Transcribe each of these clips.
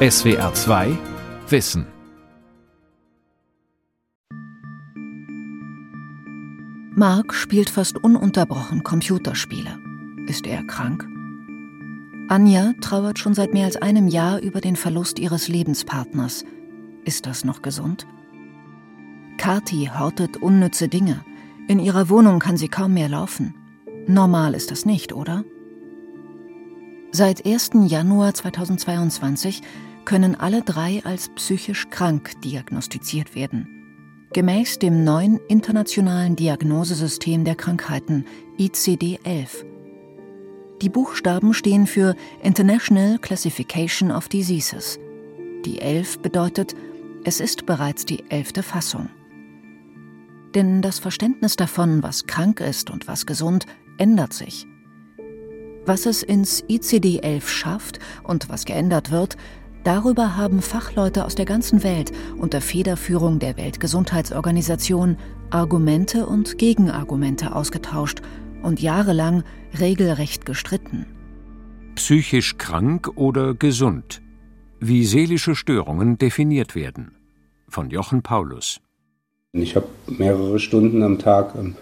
SWR 2 Wissen. Mark spielt fast ununterbrochen Computerspiele. Ist er krank? Anja trauert schon seit mehr als einem Jahr über den Verlust ihres Lebenspartners. Ist das noch gesund? Kati hortet unnütze Dinge. In ihrer Wohnung kann sie kaum mehr laufen. Normal ist das nicht, oder? Seit 1. Januar 2022 können alle drei als psychisch krank diagnostiziert werden. Gemäß dem neuen internationalen Diagnosesystem der Krankheiten ICD-11. Die Buchstaben stehen für International Classification of Diseases. Die 11 bedeutet, es ist bereits die elfte Fassung. Denn das Verständnis davon, was krank ist und was gesund, ändert sich. Was es ins ICD-11 schafft und was geändert wird, Darüber haben Fachleute aus der ganzen Welt unter Federführung der Weltgesundheitsorganisation Argumente und Gegenargumente ausgetauscht und jahrelang regelrecht gestritten. Psychisch krank oder gesund? Wie seelische Störungen definiert werden. Von Jochen Paulus. Ich habe mehrere Stunden am Tag ähm,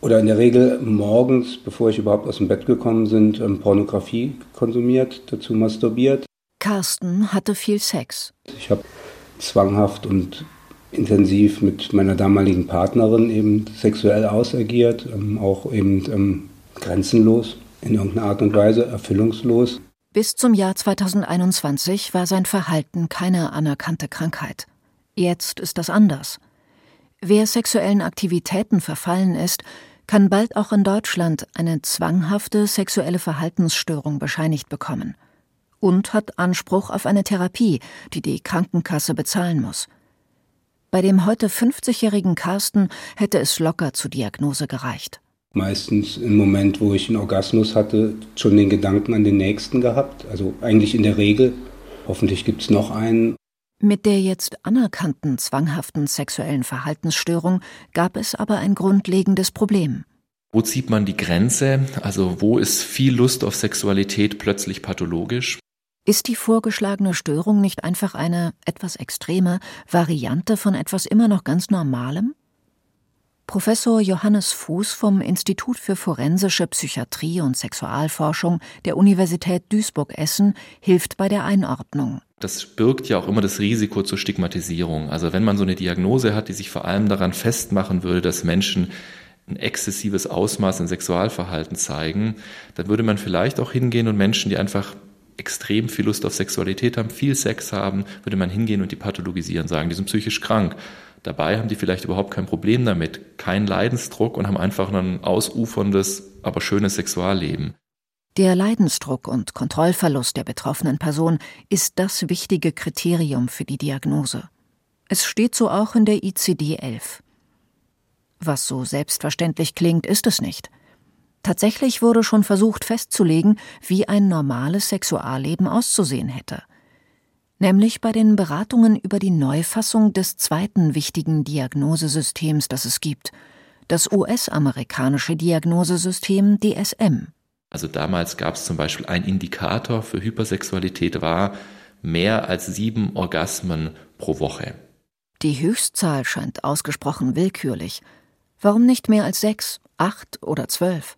oder in der Regel morgens, bevor ich überhaupt aus dem Bett gekommen bin, ähm, Pornografie konsumiert, dazu masturbiert. Carsten hatte viel Sex. Ich habe zwanghaft und intensiv mit meiner damaligen Partnerin eben sexuell ausagiert, ähm, auch eben ähm, grenzenlos in irgendeiner Art und Weise, erfüllungslos. Bis zum Jahr 2021 war sein Verhalten keine anerkannte Krankheit. Jetzt ist das anders. Wer sexuellen Aktivitäten verfallen ist, kann bald auch in Deutschland eine zwanghafte sexuelle Verhaltensstörung bescheinigt bekommen und hat Anspruch auf eine Therapie, die die Krankenkasse bezahlen muss. Bei dem heute 50-jährigen Carsten hätte es locker zur Diagnose gereicht. Meistens im Moment, wo ich einen Orgasmus hatte, schon den Gedanken an den nächsten gehabt. Also eigentlich in der Regel. Hoffentlich gibt es noch einen. Mit der jetzt anerkannten zwanghaften sexuellen Verhaltensstörung gab es aber ein grundlegendes Problem. Wo zieht man die Grenze? Also wo ist viel Lust auf Sexualität plötzlich pathologisch? Ist die vorgeschlagene Störung nicht einfach eine etwas extreme Variante von etwas immer noch ganz Normalem? Professor Johannes Fuß vom Institut für forensische Psychiatrie und Sexualforschung der Universität Duisburg-Essen hilft bei der Einordnung. Das birgt ja auch immer das Risiko zur Stigmatisierung. Also wenn man so eine Diagnose hat, die sich vor allem daran festmachen würde, dass Menschen ein exzessives Ausmaß in Sexualverhalten zeigen, dann würde man vielleicht auch hingehen und Menschen, die einfach extrem viel Lust auf Sexualität haben, viel Sex haben, würde man hingehen und die pathologisieren, sagen, die sind psychisch krank. Dabei haben die vielleicht überhaupt kein Problem damit, keinen Leidensdruck und haben einfach ein ausuferndes, aber schönes Sexualleben. Der Leidensdruck und Kontrollverlust der betroffenen Person ist das wichtige Kriterium für die Diagnose. Es steht so auch in der ICD-11. Was so selbstverständlich klingt, ist es nicht. Tatsächlich wurde schon versucht festzulegen, wie ein normales Sexualleben auszusehen hätte. Nämlich bei den Beratungen über die Neufassung des zweiten wichtigen Diagnosesystems, das es gibt, das US-amerikanische Diagnosesystem DSM. Also damals gab es zum Beispiel ein Indikator für Hypersexualität war mehr als sieben Orgasmen pro Woche. Die Höchstzahl scheint ausgesprochen willkürlich. Warum nicht mehr als sechs, acht oder zwölf?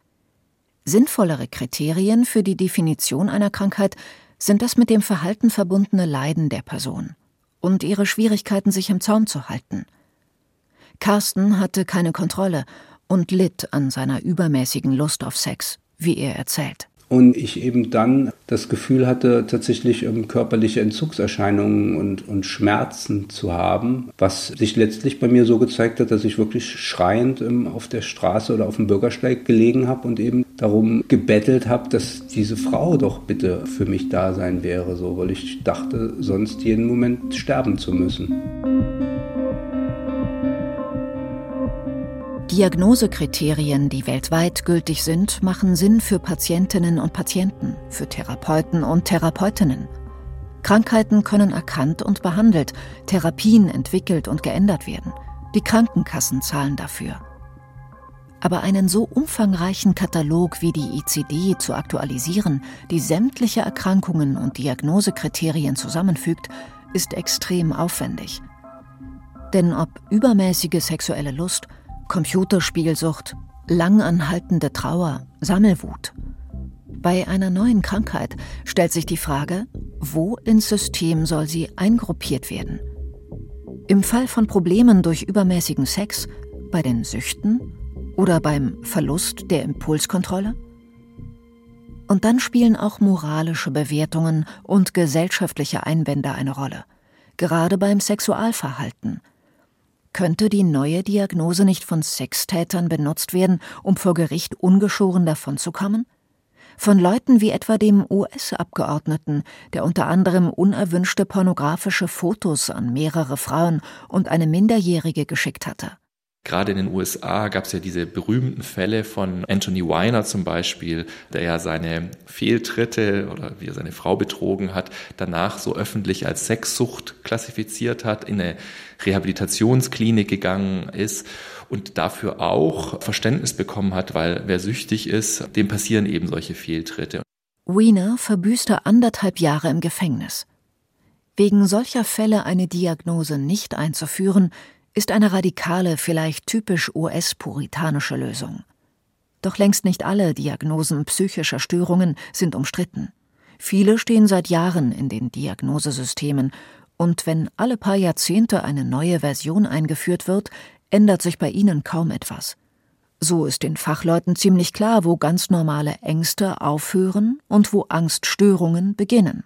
Sinnvollere Kriterien für die Definition einer Krankheit sind das mit dem Verhalten verbundene Leiden der Person und ihre Schwierigkeiten, sich im Zaum zu halten. Carsten hatte keine Kontrolle und litt an seiner übermäßigen Lust auf Sex, wie er erzählt und ich eben dann das Gefühl hatte, tatsächlich ähm, körperliche Entzugserscheinungen und, und Schmerzen zu haben, was sich letztlich bei mir so gezeigt hat, dass ich wirklich schreiend ähm, auf der Straße oder auf dem Bürgersteig gelegen habe und eben darum gebettelt habe, dass diese Frau doch bitte für mich da sein wäre, so, weil ich dachte, sonst jeden Moment sterben zu müssen. Diagnosekriterien, die weltweit gültig sind, machen Sinn für Patientinnen und Patienten, für Therapeuten und Therapeutinnen. Krankheiten können erkannt und behandelt, Therapien entwickelt und geändert werden. Die Krankenkassen zahlen dafür. Aber einen so umfangreichen Katalog wie die ICD zu aktualisieren, die sämtliche Erkrankungen und Diagnosekriterien zusammenfügt, ist extrem aufwendig. Denn ob übermäßige sexuelle Lust, Computerspielsucht, langanhaltende Trauer, Sammelwut. Bei einer neuen Krankheit stellt sich die Frage, wo ins System soll sie eingruppiert werden? Im Fall von Problemen durch übermäßigen Sex, bei den Süchten oder beim Verlust der Impulskontrolle? Und dann spielen auch moralische Bewertungen und gesellschaftliche Einwände eine Rolle, gerade beim Sexualverhalten. Könnte die neue Diagnose nicht von Sextätern benutzt werden, um vor Gericht ungeschoren davonzukommen? Von Leuten wie etwa dem US-Abgeordneten, der unter anderem unerwünschte pornografische Fotos an mehrere Frauen und eine Minderjährige geschickt hatte. Gerade in den USA gab es ja diese berühmten Fälle von Anthony Weiner zum Beispiel, der ja seine Fehltritte oder wie er seine Frau betrogen hat, danach so öffentlich als Sexsucht klassifiziert hat, in eine Rehabilitationsklinik gegangen ist und dafür auch Verständnis bekommen hat, weil wer süchtig ist, dem passieren eben solche Fehltritte. Weiner verbüßte anderthalb Jahre im Gefängnis. Wegen solcher Fälle eine Diagnose nicht einzuführen, ist eine radikale, vielleicht typisch US-puritanische Lösung. Doch längst nicht alle Diagnosen psychischer Störungen sind umstritten. Viele stehen seit Jahren in den Diagnosesystemen, und wenn alle paar Jahrzehnte eine neue Version eingeführt wird, ändert sich bei ihnen kaum etwas. So ist den Fachleuten ziemlich klar, wo ganz normale Ängste aufhören und wo Angststörungen beginnen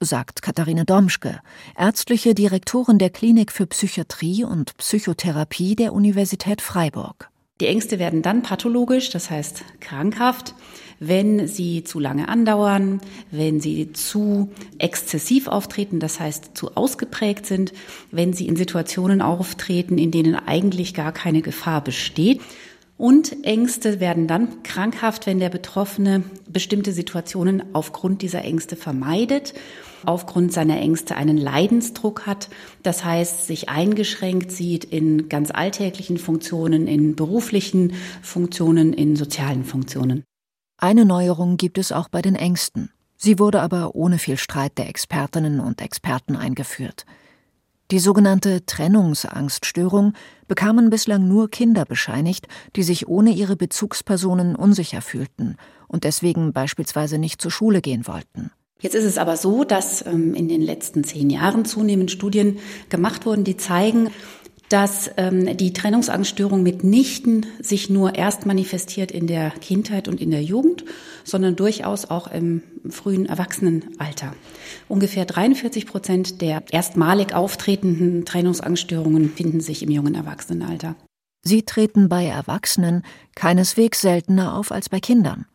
sagt Katharine Domschke, ärztliche Direktorin der Klinik für Psychiatrie und Psychotherapie der Universität Freiburg. Die Ängste werden dann pathologisch, das heißt krankhaft, wenn sie zu lange andauern, wenn sie zu exzessiv auftreten, das heißt zu ausgeprägt sind, wenn sie in Situationen auftreten, in denen eigentlich gar keine Gefahr besteht. Und Ängste werden dann krankhaft, wenn der Betroffene bestimmte Situationen aufgrund dieser Ängste vermeidet aufgrund seiner Ängste einen Leidensdruck hat, das heißt sich eingeschränkt sieht in ganz alltäglichen Funktionen, in beruflichen Funktionen, in sozialen Funktionen. Eine Neuerung gibt es auch bei den Ängsten. Sie wurde aber ohne viel Streit der Expertinnen und Experten eingeführt. Die sogenannte Trennungsangststörung bekamen bislang nur Kinder bescheinigt, die sich ohne ihre Bezugspersonen unsicher fühlten und deswegen beispielsweise nicht zur Schule gehen wollten. Jetzt ist es aber so, dass ähm, in den letzten zehn Jahren zunehmend Studien gemacht wurden, die zeigen, dass ähm, die Trennungsangststörung mitnichten sich nur erst manifestiert in der Kindheit und in der Jugend, sondern durchaus auch im frühen Erwachsenenalter. Ungefähr 43 Prozent der erstmalig auftretenden Trennungsangststörungen finden sich im jungen Erwachsenenalter. Sie treten bei Erwachsenen keineswegs seltener auf als bei Kindern.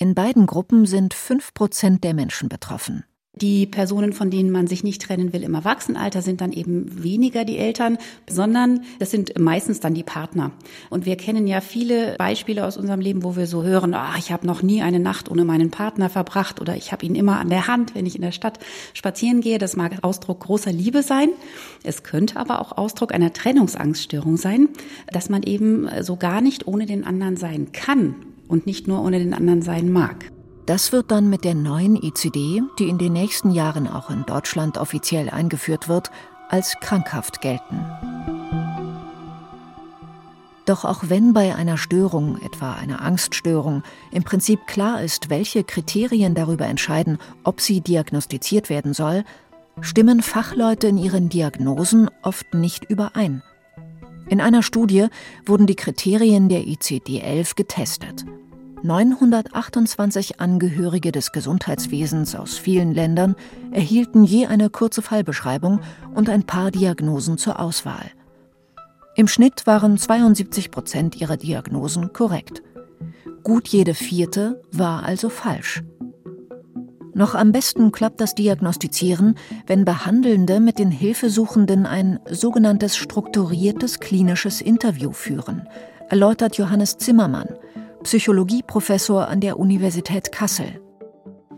In beiden Gruppen sind fünf Prozent der Menschen betroffen. Die Personen, von denen man sich nicht trennen will im Erwachsenenalter, sind dann eben weniger die Eltern, sondern das sind meistens dann die Partner. Und wir kennen ja viele Beispiele aus unserem Leben, wo wir so hören, ah, ich habe noch nie eine Nacht ohne meinen Partner verbracht oder ich habe ihn immer an der Hand, wenn ich in der Stadt spazieren gehe. Das mag Ausdruck großer Liebe sein. Es könnte aber auch Ausdruck einer Trennungsangststörung sein, dass man eben so gar nicht ohne den anderen sein kann und nicht nur ohne den anderen sein mag. Das wird dann mit der neuen ICD, die in den nächsten Jahren auch in Deutschland offiziell eingeführt wird, als krankhaft gelten. Doch auch wenn bei einer Störung, etwa einer Angststörung, im Prinzip klar ist, welche Kriterien darüber entscheiden, ob sie diagnostiziert werden soll, stimmen Fachleute in ihren Diagnosen oft nicht überein. In einer Studie wurden die Kriterien der ICD-11 getestet. 928 Angehörige des Gesundheitswesens aus vielen Ländern erhielten je eine kurze Fallbeschreibung und ein paar Diagnosen zur Auswahl. Im Schnitt waren 72 Prozent ihrer Diagnosen korrekt. Gut jede vierte war also falsch. Noch am besten klappt das Diagnostizieren, wenn Behandelnde mit den Hilfesuchenden ein sogenanntes strukturiertes klinisches Interview führen, erläutert Johannes Zimmermann, Psychologieprofessor an der Universität Kassel.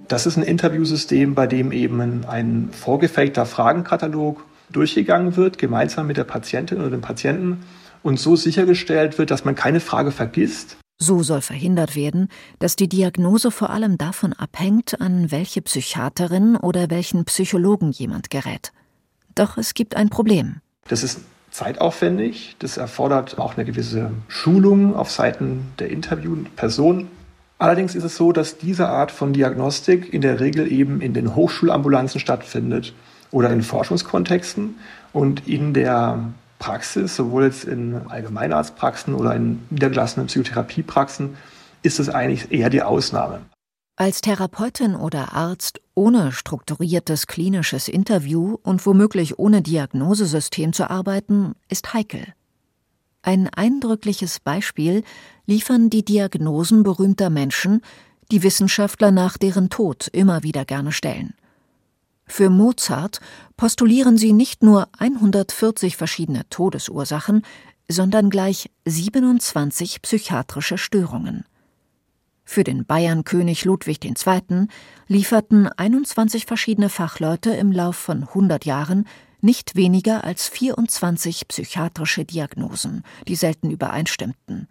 Das ist ein Interviewsystem, bei dem eben ein vorgefertigter Fragenkatalog durchgegangen wird, gemeinsam mit der Patientin oder dem Patienten und so sichergestellt wird, dass man keine Frage vergisst. So soll verhindert werden, dass die Diagnose vor allem davon abhängt, an welche Psychiaterin oder welchen Psychologen jemand gerät. Doch es gibt ein Problem. Das ist zeitaufwendig, das erfordert auch eine gewisse Schulung auf Seiten der Interviewperson. Allerdings ist es so, dass diese Art von Diagnostik in der Regel eben in den Hochschulambulanzen stattfindet oder in Forschungskontexten und in der Praxis, sowohl jetzt in Allgemeinarztpraxen oder in niedergelassenen Psychotherapiepraxen, ist es eigentlich eher die Ausnahme. Als Therapeutin oder Arzt ohne strukturiertes klinisches Interview und womöglich ohne Diagnosesystem zu arbeiten, ist heikel. Ein eindrückliches Beispiel liefern die Diagnosen berühmter Menschen, die Wissenschaftler nach deren Tod immer wieder gerne stellen. Für Mozart postulieren sie nicht nur 140 verschiedene Todesursachen, sondern gleich 27 psychiatrische Störungen. Für den Bayernkönig Ludwig II. lieferten 21 verschiedene Fachleute im Lauf von 100 Jahren nicht weniger als 24 psychiatrische Diagnosen, die selten übereinstimmten.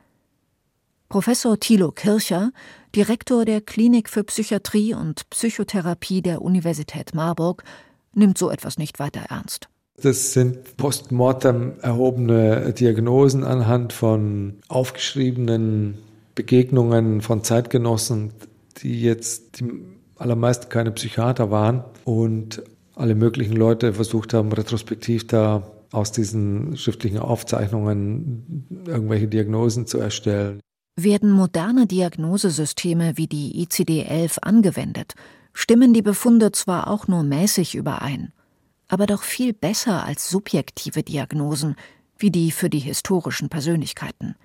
Professor Thilo Kircher, Direktor der Klinik für Psychiatrie und Psychotherapie der Universität Marburg, nimmt so etwas nicht weiter ernst. Das sind postmortem erhobene Diagnosen anhand von aufgeschriebenen Begegnungen von Zeitgenossen, die jetzt die allermeisten keine Psychiater waren und alle möglichen Leute versucht haben, retrospektiv da aus diesen schriftlichen Aufzeichnungen irgendwelche Diagnosen zu erstellen. Werden moderne Diagnosesysteme wie die ICD-11 angewendet, stimmen die Befunde zwar auch nur mäßig überein, aber doch viel besser als subjektive Diagnosen wie die für die historischen Persönlichkeiten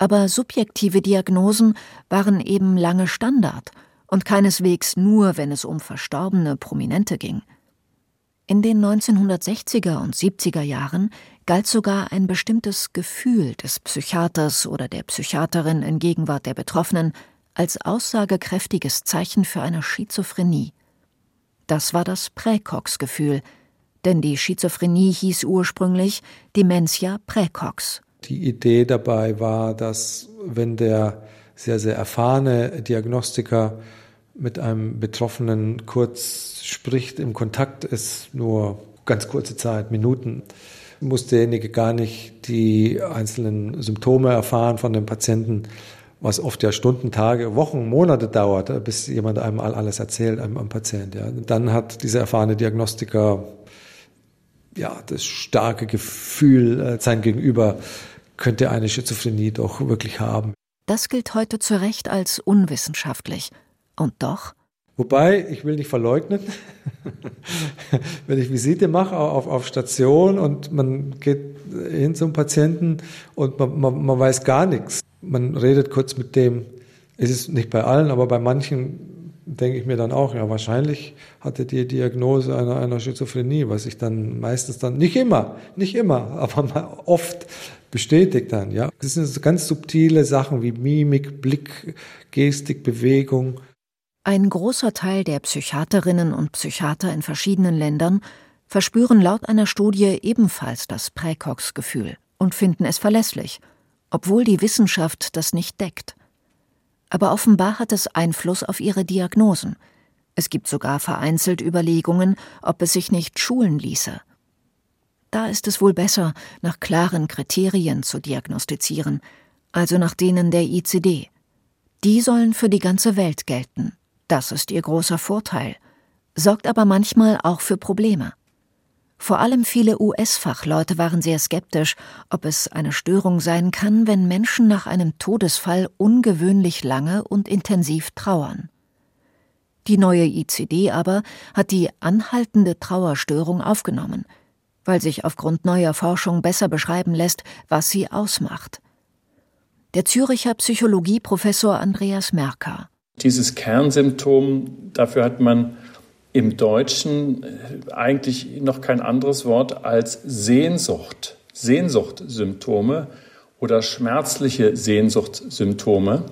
aber subjektive Diagnosen waren eben lange Standard und keineswegs nur, wenn es um verstorbene Prominente ging. In den 1960er und 70er Jahren galt sogar ein bestimmtes Gefühl des Psychiaters oder der Psychiaterin in Gegenwart der Betroffenen als aussagekräftiges Zeichen für eine Schizophrenie. Das war das Präcox-Gefühl, denn die Schizophrenie hieß ursprünglich Dementia praecox die Idee dabei war, dass wenn der sehr, sehr erfahrene Diagnostiker mit einem Betroffenen kurz spricht, im Kontakt ist, nur ganz kurze Zeit, Minuten, muss derjenige gar nicht die einzelnen Symptome erfahren von dem Patienten, was oft ja Stunden, Tage, Wochen, Monate dauert, bis jemand einem alles erzählt, einem, einem Patient. Ja. Dann hat dieser erfahrene Diagnostiker ja, das starke Gefühl, äh, sein Gegenüber könnte eine Schizophrenie doch wirklich haben. Das gilt heute zu Recht als unwissenschaftlich. Und doch? Wobei, ich will nicht verleugnen, wenn ich Visite mache auf, auf Station und man geht hin zum Patienten und man, man, man weiß gar nichts. Man redet kurz mit dem, es ist nicht bei allen, aber bei manchen denke ich mir dann auch, ja, wahrscheinlich hatte die Diagnose einer, einer Schizophrenie, was ich dann meistens dann, nicht immer, nicht immer, aber oft bestätigt dann, ja. Das sind so ganz subtile Sachen wie Mimik, Blick, Gestik, Bewegung. Ein großer Teil der Psychiaterinnen und Psychiater in verschiedenen Ländern verspüren laut einer Studie ebenfalls das Präcox-Gefühl und finden es verlässlich, obwohl die Wissenschaft das nicht deckt. Aber offenbar hat es Einfluss auf ihre Diagnosen. Es gibt sogar vereinzelt Überlegungen, ob es sich nicht schulen ließe. Da ist es wohl besser, nach klaren Kriterien zu diagnostizieren, also nach denen der ICD. Die sollen für die ganze Welt gelten. Das ist ihr großer Vorteil, sorgt aber manchmal auch für Probleme. Vor allem viele US-Fachleute waren sehr skeptisch, ob es eine Störung sein kann, wenn Menschen nach einem Todesfall ungewöhnlich lange und intensiv trauern. Die neue ICD aber hat die anhaltende Trauerstörung aufgenommen – weil sich aufgrund neuer Forschung besser beschreiben lässt, was sie ausmacht. Der Züricher Psychologieprofessor Andreas Merker. Dieses Kernsymptom, dafür hat man im Deutschen äh, eigentlich noch kein anderes Wort als Sehnsucht, Sehnsuchtsymptome oder schmerzliche Sehnsuchtsymptome.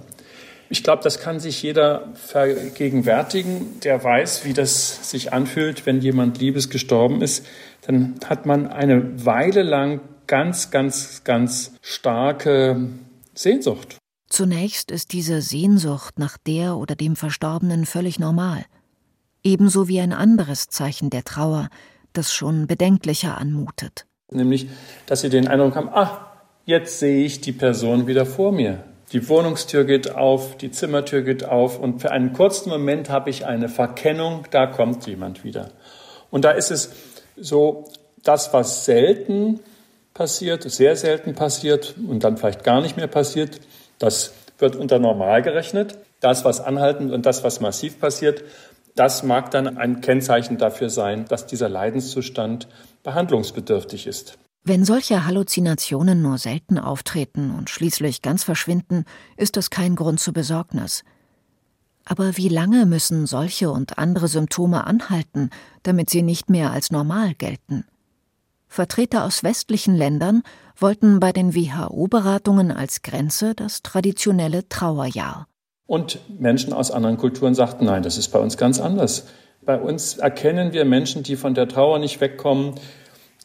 Ich glaube, das kann sich jeder vergegenwärtigen, der weiß, wie das sich anfühlt, wenn jemand liebes gestorben ist. Dann hat man eine Weile lang ganz, ganz, ganz starke Sehnsucht. Zunächst ist diese Sehnsucht nach der oder dem Verstorbenen völlig normal. Ebenso wie ein anderes Zeichen der Trauer, das schon bedenklicher anmutet. Nämlich, dass sie den Eindruck haben, ach, jetzt sehe ich die Person wieder vor mir. Die Wohnungstür geht auf, die Zimmertür geht auf und für einen kurzen Moment habe ich eine Verkennung, da kommt jemand wieder. Und da ist es so, das, was selten passiert, sehr selten passiert und dann vielleicht gar nicht mehr passiert, das wird unter normal gerechnet. Das, was anhaltend und das, was massiv passiert, das mag dann ein Kennzeichen dafür sein, dass dieser Leidenszustand behandlungsbedürftig ist. Wenn solche Halluzinationen nur selten auftreten und schließlich ganz verschwinden, ist das kein Grund zur Besorgnis. Aber wie lange müssen solche und andere Symptome anhalten, damit sie nicht mehr als normal gelten? Vertreter aus westlichen Ländern wollten bei den WHO-Beratungen als Grenze das traditionelle Trauerjahr. Und Menschen aus anderen Kulturen sagten, nein, das ist bei uns ganz anders. Bei uns erkennen wir Menschen, die von der Trauer nicht wegkommen,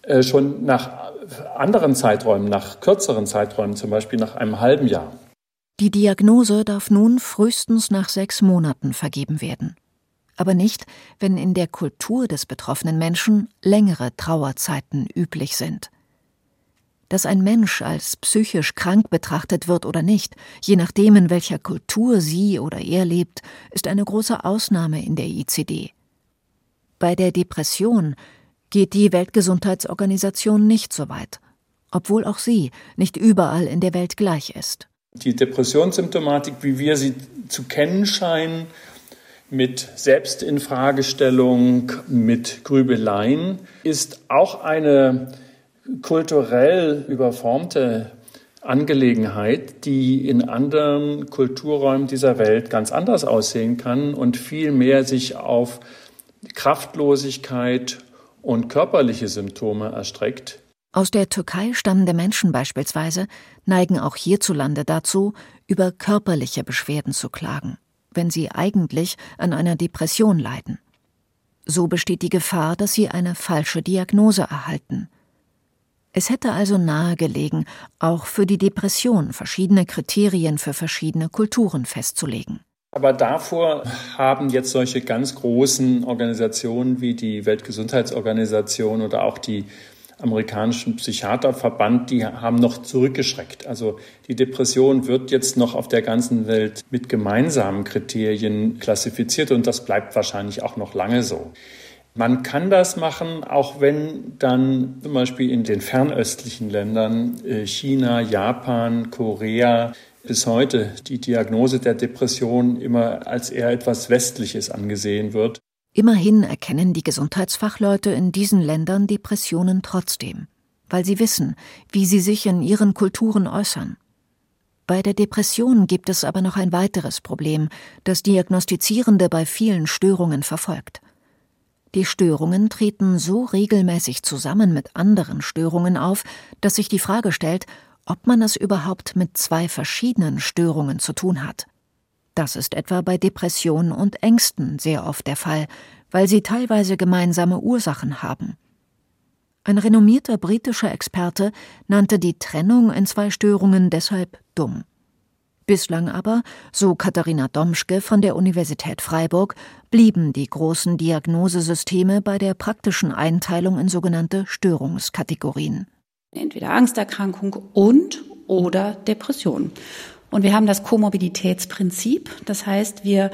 äh, schon nach anderen Zeiträumen, nach kürzeren Zeiträumen, zum Beispiel nach einem halben Jahr. Die Diagnose darf nun frühestens nach sechs Monaten vergeben werden. Aber nicht, wenn in der Kultur des betroffenen Menschen längere Trauerzeiten üblich sind. Dass ein Mensch als psychisch krank betrachtet wird oder nicht, je nachdem in welcher Kultur sie oder er lebt, ist eine große Ausnahme in der ICD. Bei der Depression geht die Weltgesundheitsorganisation nicht so weit, obwohl auch sie nicht überall in der Welt gleich ist. Die Depressionssymptomatik, wie wir sie zu kennen scheinen, mit Selbstinfragestellung, mit Grübeleien, ist auch eine kulturell überformte Angelegenheit, die in anderen Kulturräumen dieser Welt ganz anders aussehen kann und viel mehr sich auf Kraftlosigkeit und körperliche Symptome erstreckt. Aus der Türkei stammende Menschen beispielsweise neigen auch hierzulande dazu, über körperliche Beschwerden zu klagen, wenn sie eigentlich an einer Depression leiden. So besteht die Gefahr, dass sie eine falsche Diagnose erhalten. Es hätte also nahegelegen, auch für die Depression verschiedene Kriterien für verschiedene Kulturen festzulegen. Aber davor haben jetzt solche ganz großen Organisationen wie die Weltgesundheitsorganisation oder auch die amerikanischen Psychiaterverband, die haben noch zurückgeschreckt. Also die Depression wird jetzt noch auf der ganzen Welt mit gemeinsamen Kriterien klassifiziert und das bleibt wahrscheinlich auch noch lange so. Man kann das machen, auch wenn dann zum Beispiel in den fernöstlichen Ländern, äh, China, Japan, Korea, bis heute die Diagnose der Depression immer als eher etwas Westliches angesehen wird. Immerhin erkennen die Gesundheitsfachleute in diesen Ländern Depressionen trotzdem, weil sie wissen, wie sie sich in ihren Kulturen äußern. Bei der Depression gibt es aber noch ein weiteres Problem, das Diagnostizierende bei vielen Störungen verfolgt. Die Störungen treten so regelmäßig zusammen mit anderen Störungen auf, dass sich die Frage stellt, ob man es überhaupt mit zwei verschiedenen Störungen zu tun hat. Das ist etwa bei Depressionen und Ängsten sehr oft der Fall, weil sie teilweise gemeinsame Ursachen haben. Ein renommierter britischer Experte nannte die Trennung in zwei Störungen deshalb dumm. Bislang aber, so Katharina Domschke von der Universität Freiburg, blieben die großen Diagnosesysteme bei der praktischen Einteilung in sogenannte Störungskategorien entweder Angsterkrankung und oder Depression. Und wir haben das Komorbiditätsprinzip. Das heißt, wir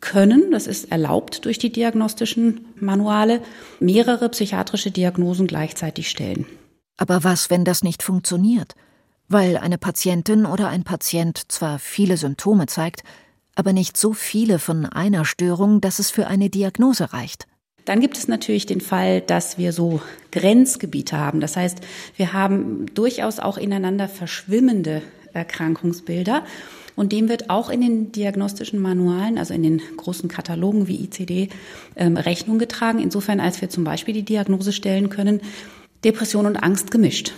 können, das ist erlaubt durch die diagnostischen Manuale, mehrere psychiatrische Diagnosen gleichzeitig stellen. Aber was, wenn das nicht funktioniert? Weil eine Patientin oder ein Patient zwar viele Symptome zeigt, aber nicht so viele von einer Störung, dass es für eine Diagnose reicht. Dann gibt es natürlich den Fall, dass wir so Grenzgebiete haben. Das heißt, wir haben durchaus auch ineinander verschwimmende Erkrankungsbilder. Und dem wird auch in den diagnostischen Manualen, also in den großen Katalogen wie ICD, ähm, Rechnung getragen. Insofern, als wir zum Beispiel die Diagnose stellen können, Depression und Angst gemischt.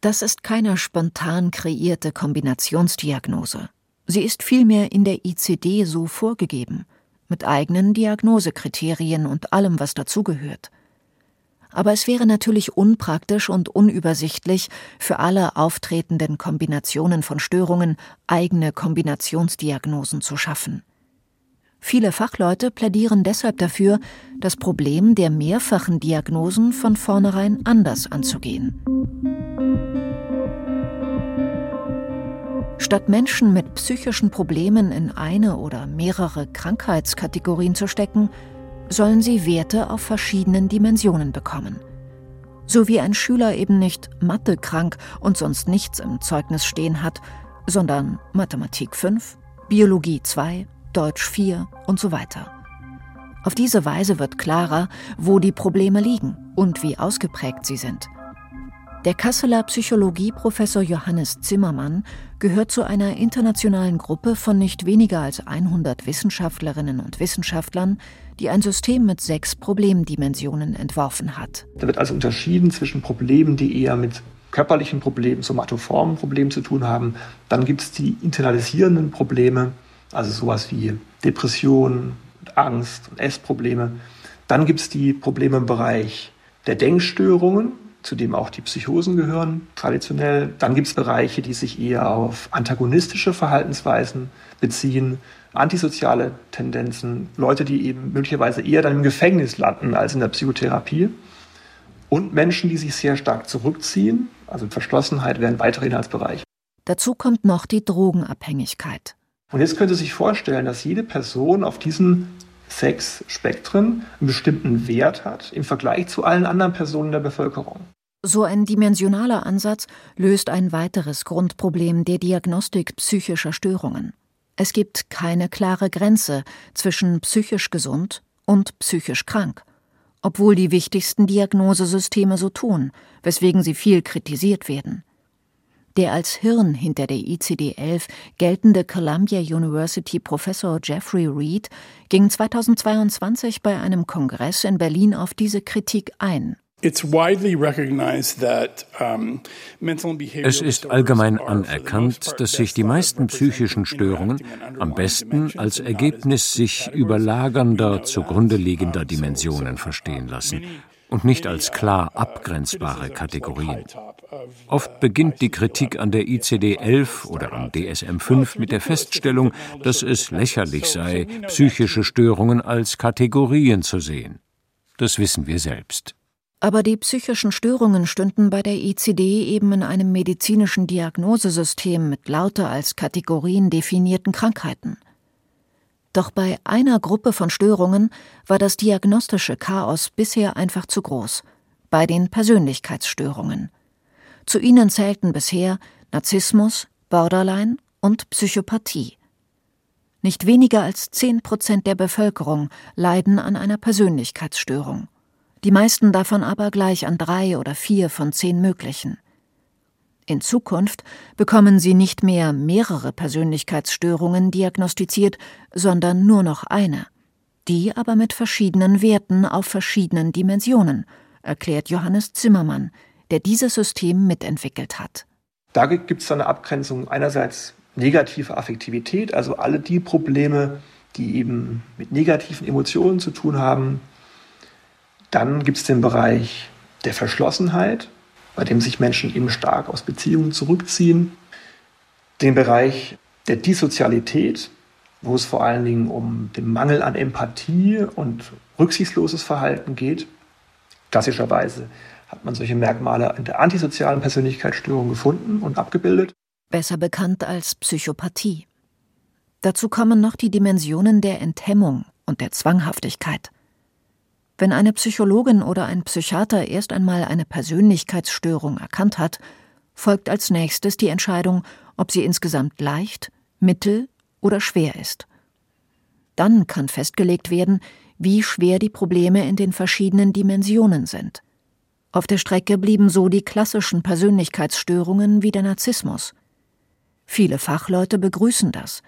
Das ist keine spontan kreierte Kombinationsdiagnose. Sie ist vielmehr in der ICD so vorgegeben mit eigenen Diagnosekriterien und allem, was dazugehört. Aber es wäre natürlich unpraktisch und unübersichtlich, für alle auftretenden Kombinationen von Störungen eigene Kombinationsdiagnosen zu schaffen. Viele Fachleute plädieren deshalb dafür, das Problem der mehrfachen Diagnosen von vornherein anders anzugehen. Statt Menschen mit psychischen Problemen in eine oder mehrere Krankheitskategorien zu stecken, sollen sie Werte auf verschiedenen Dimensionen bekommen. So wie ein Schüler eben nicht Mathe krank und sonst nichts im Zeugnis stehen hat, sondern Mathematik 5, Biologie 2, Deutsch 4 und so weiter. Auf diese Weise wird klarer, wo die Probleme liegen und wie ausgeprägt sie sind. Der Kasseler Psychologieprofessor Johannes Zimmermann gehört zu einer internationalen Gruppe von nicht weniger als 100 Wissenschaftlerinnen und Wissenschaftlern, die ein System mit sechs Problemdimensionen entworfen hat. Da wird also unterschieden zwischen Problemen, die eher mit körperlichen Problemen, somatoformen Problemen zu tun haben. Dann gibt es die internalisierenden Probleme, also sowas wie Depression, Angst und Essprobleme. Dann gibt es die Probleme im Bereich der Denkstörungen, zu dem auch die Psychosen gehören, traditionell. Dann gibt es Bereiche, die sich eher auf antagonistische Verhaltensweisen beziehen, antisoziale Tendenzen, Leute, die eben möglicherweise eher dann im Gefängnis landen als in der Psychotherapie. Und Menschen, die sich sehr stark zurückziehen, also Verschlossenheit wäre ein weiterer Inhaltsbereich. Dazu kommt noch die Drogenabhängigkeit. Und jetzt können Sie sich vorstellen, dass jede Person auf diesen sechs Spektren einen bestimmten Wert hat im Vergleich zu allen anderen Personen der Bevölkerung. So ein dimensionaler Ansatz löst ein weiteres Grundproblem der Diagnostik psychischer Störungen. Es gibt keine klare Grenze zwischen psychisch gesund und psychisch krank, obwohl die wichtigsten Diagnosesysteme so tun, weswegen sie viel kritisiert werden. Der als Hirn hinter der ICD-11 geltende Columbia University Professor Jeffrey Reed ging 2022 bei einem Kongress in Berlin auf diese Kritik ein. Es ist allgemein anerkannt, dass sich die meisten psychischen Störungen am besten als Ergebnis sich überlagernder, zugrunde liegender Dimensionen verstehen lassen und nicht als klar abgrenzbare Kategorien. Oft beginnt die Kritik an der ICD-11 oder am DSM-5 mit der Feststellung, dass es lächerlich sei, psychische Störungen als Kategorien zu sehen. Das wissen wir selbst. Aber die psychischen Störungen stünden bei der ICD eben in einem medizinischen Diagnosesystem mit lauter als Kategorien definierten Krankheiten. Doch bei einer Gruppe von Störungen war das diagnostische Chaos bisher einfach zu groß, bei den Persönlichkeitsstörungen. Zu ihnen zählten bisher Narzissmus, Borderline und Psychopathie. Nicht weniger als zehn Prozent der Bevölkerung leiden an einer Persönlichkeitsstörung, die meisten davon aber gleich an drei oder vier von zehn möglichen. In Zukunft bekommen sie nicht mehr mehrere Persönlichkeitsstörungen diagnostiziert, sondern nur noch eine. Die aber mit verschiedenen Werten auf verschiedenen Dimensionen, erklärt Johannes Zimmermann, der dieses System mitentwickelt hat. Da gibt es eine Abgrenzung einerseits negative Affektivität, also alle die Probleme, die eben mit negativen Emotionen zu tun haben. Dann gibt es den Bereich der Verschlossenheit, bei dem sich Menschen eben stark aus Beziehungen zurückziehen. Den Bereich der Dissozialität, wo es vor allen Dingen um den Mangel an Empathie und rücksichtsloses Verhalten geht. Klassischerweise hat man solche Merkmale in der antisozialen Persönlichkeitsstörung gefunden und abgebildet. Besser bekannt als Psychopathie. Dazu kommen noch die Dimensionen der Enthemmung und der Zwanghaftigkeit. Wenn eine Psychologin oder ein Psychiater erst einmal eine Persönlichkeitsstörung erkannt hat, folgt als nächstes die Entscheidung, ob sie insgesamt leicht, mittel oder schwer ist. Dann kann festgelegt werden, wie schwer die Probleme in den verschiedenen Dimensionen sind. Auf der Strecke blieben so die klassischen Persönlichkeitsstörungen wie der Narzissmus. Viele Fachleute begrüßen das,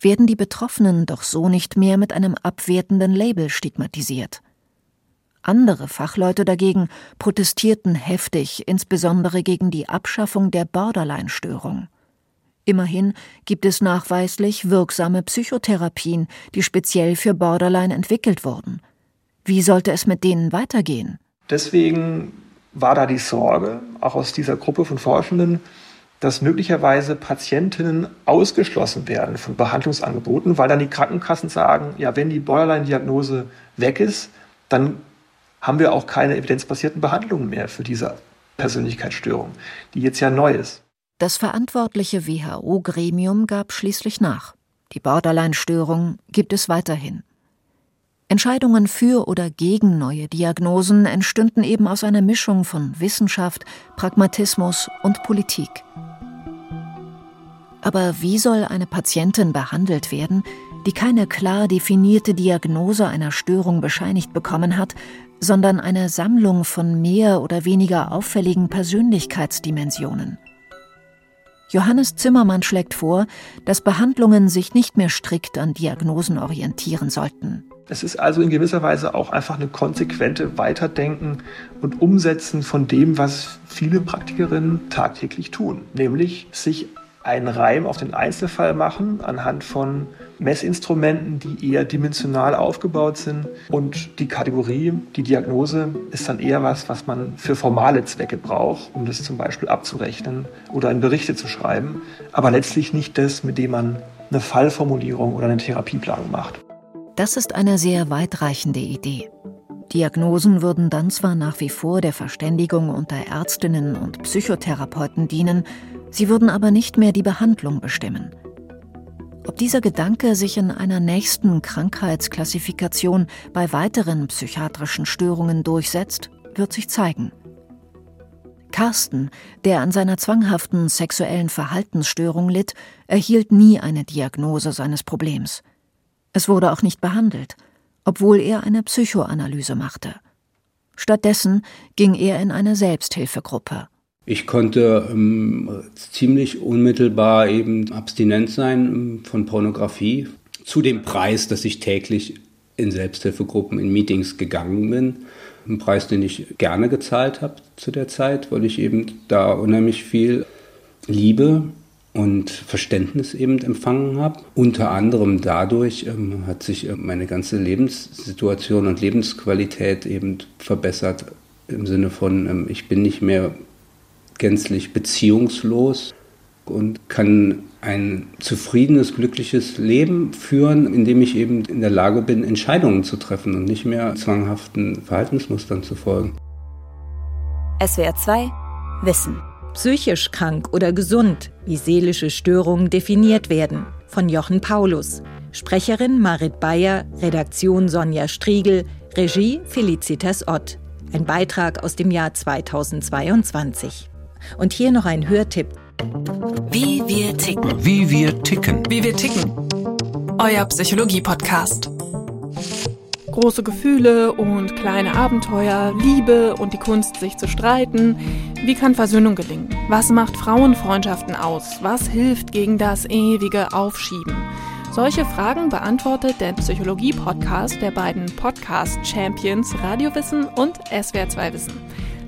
werden die Betroffenen doch so nicht mehr mit einem abwertenden Label stigmatisiert. Andere Fachleute dagegen protestierten heftig, insbesondere gegen die Abschaffung der Borderline-Störung. Immerhin gibt es nachweislich wirksame Psychotherapien, die speziell für Borderline entwickelt wurden. Wie sollte es mit denen weitergehen? Deswegen war da die Sorge, auch aus dieser Gruppe von Forschenden, dass möglicherweise Patientinnen ausgeschlossen werden von Behandlungsangeboten, weil dann die Krankenkassen sagen, ja, wenn die Borderline-Diagnose weg ist, dann haben wir auch keine evidenzbasierten Behandlungen mehr für diese Persönlichkeitsstörung, die jetzt ja neu ist. Das verantwortliche WHO-Gremium gab schließlich nach. Die Borderline-Störung gibt es weiterhin. Entscheidungen für oder gegen neue Diagnosen entstünden eben aus einer Mischung von Wissenschaft, Pragmatismus und Politik. Aber wie soll eine Patientin behandelt werden, die keine klar definierte Diagnose einer Störung bescheinigt bekommen hat, sondern eine Sammlung von mehr oder weniger auffälligen Persönlichkeitsdimensionen? Johannes Zimmermann schlägt vor, dass Behandlungen sich nicht mehr strikt an Diagnosen orientieren sollten. Es ist also in gewisser Weise auch einfach eine konsequente Weiterdenken und Umsetzen von dem, was viele Praktikerinnen tagtäglich tun, nämlich sich einen Reim auf den Einzelfall machen anhand von Messinstrumenten, die eher dimensional aufgebaut sind. Und die Kategorie, die Diagnose ist dann eher was, was man für formale Zwecke braucht, um das zum Beispiel abzurechnen oder in Berichte zu schreiben, aber letztlich nicht das, mit dem man eine Fallformulierung oder eine Therapieplanung macht. Das ist eine sehr weitreichende Idee. Diagnosen würden dann zwar nach wie vor der Verständigung unter Ärztinnen und Psychotherapeuten dienen, sie würden aber nicht mehr die Behandlung bestimmen. Ob dieser Gedanke sich in einer nächsten Krankheitsklassifikation bei weiteren psychiatrischen Störungen durchsetzt, wird sich zeigen. Carsten, der an seiner zwanghaften sexuellen Verhaltensstörung litt, erhielt nie eine Diagnose seines Problems. Es wurde auch nicht behandelt, obwohl er eine Psychoanalyse machte. Stattdessen ging er in eine Selbsthilfegruppe. Ich konnte ähm, ziemlich unmittelbar eben abstinent sein ähm, von Pornografie. Zu dem Preis, dass ich täglich in Selbsthilfegruppen, in Meetings gegangen bin. Ein Preis, den ich gerne gezahlt habe zu der Zeit, weil ich eben da unheimlich viel Liebe und Verständnis eben empfangen habe. Unter anderem dadurch ähm, hat sich äh, meine ganze Lebenssituation und Lebensqualität eben verbessert im Sinne von, ähm, ich bin nicht mehr gänzlich beziehungslos und kann ein zufriedenes, glückliches Leben führen, indem ich eben in der Lage bin, Entscheidungen zu treffen und nicht mehr zwanghaften Verhaltensmustern zu folgen. SWR 2 Wissen. Psychisch krank oder gesund, wie seelische Störungen definiert werden, von Jochen Paulus. Sprecherin Marit Bayer, Redaktion Sonja Striegel, Regie Felicitas Ott. Ein Beitrag aus dem Jahr 2022. Und hier noch ein Hörtipp. Wie wir ticken. Wie wir ticken. Wie wir ticken. Euer Psychologie-Podcast. Große Gefühle und kleine Abenteuer, Liebe und die Kunst, sich zu streiten. Wie kann Versöhnung gelingen? Was macht Frauenfreundschaften aus? Was hilft gegen das ewige Aufschieben? Solche Fragen beantwortet der Psychologie-Podcast der beiden Podcast-Champions Radiowissen und SWR2 Wissen.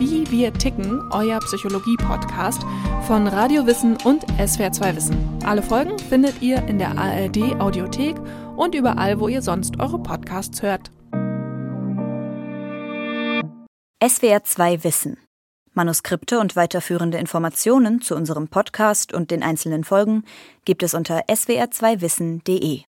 Wie wir ticken, euer Psychologie-Podcast von Radio Wissen und SWR2 Wissen. Alle Folgen findet ihr in der ARD Audiothek und überall, wo ihr sonst eure Podcasts hört. SWR2 Wissen. Manuskripte und weiterführende Informationen zu unserem Podcast und den einzelnen Folgen gibt es unter swr2wissen.de.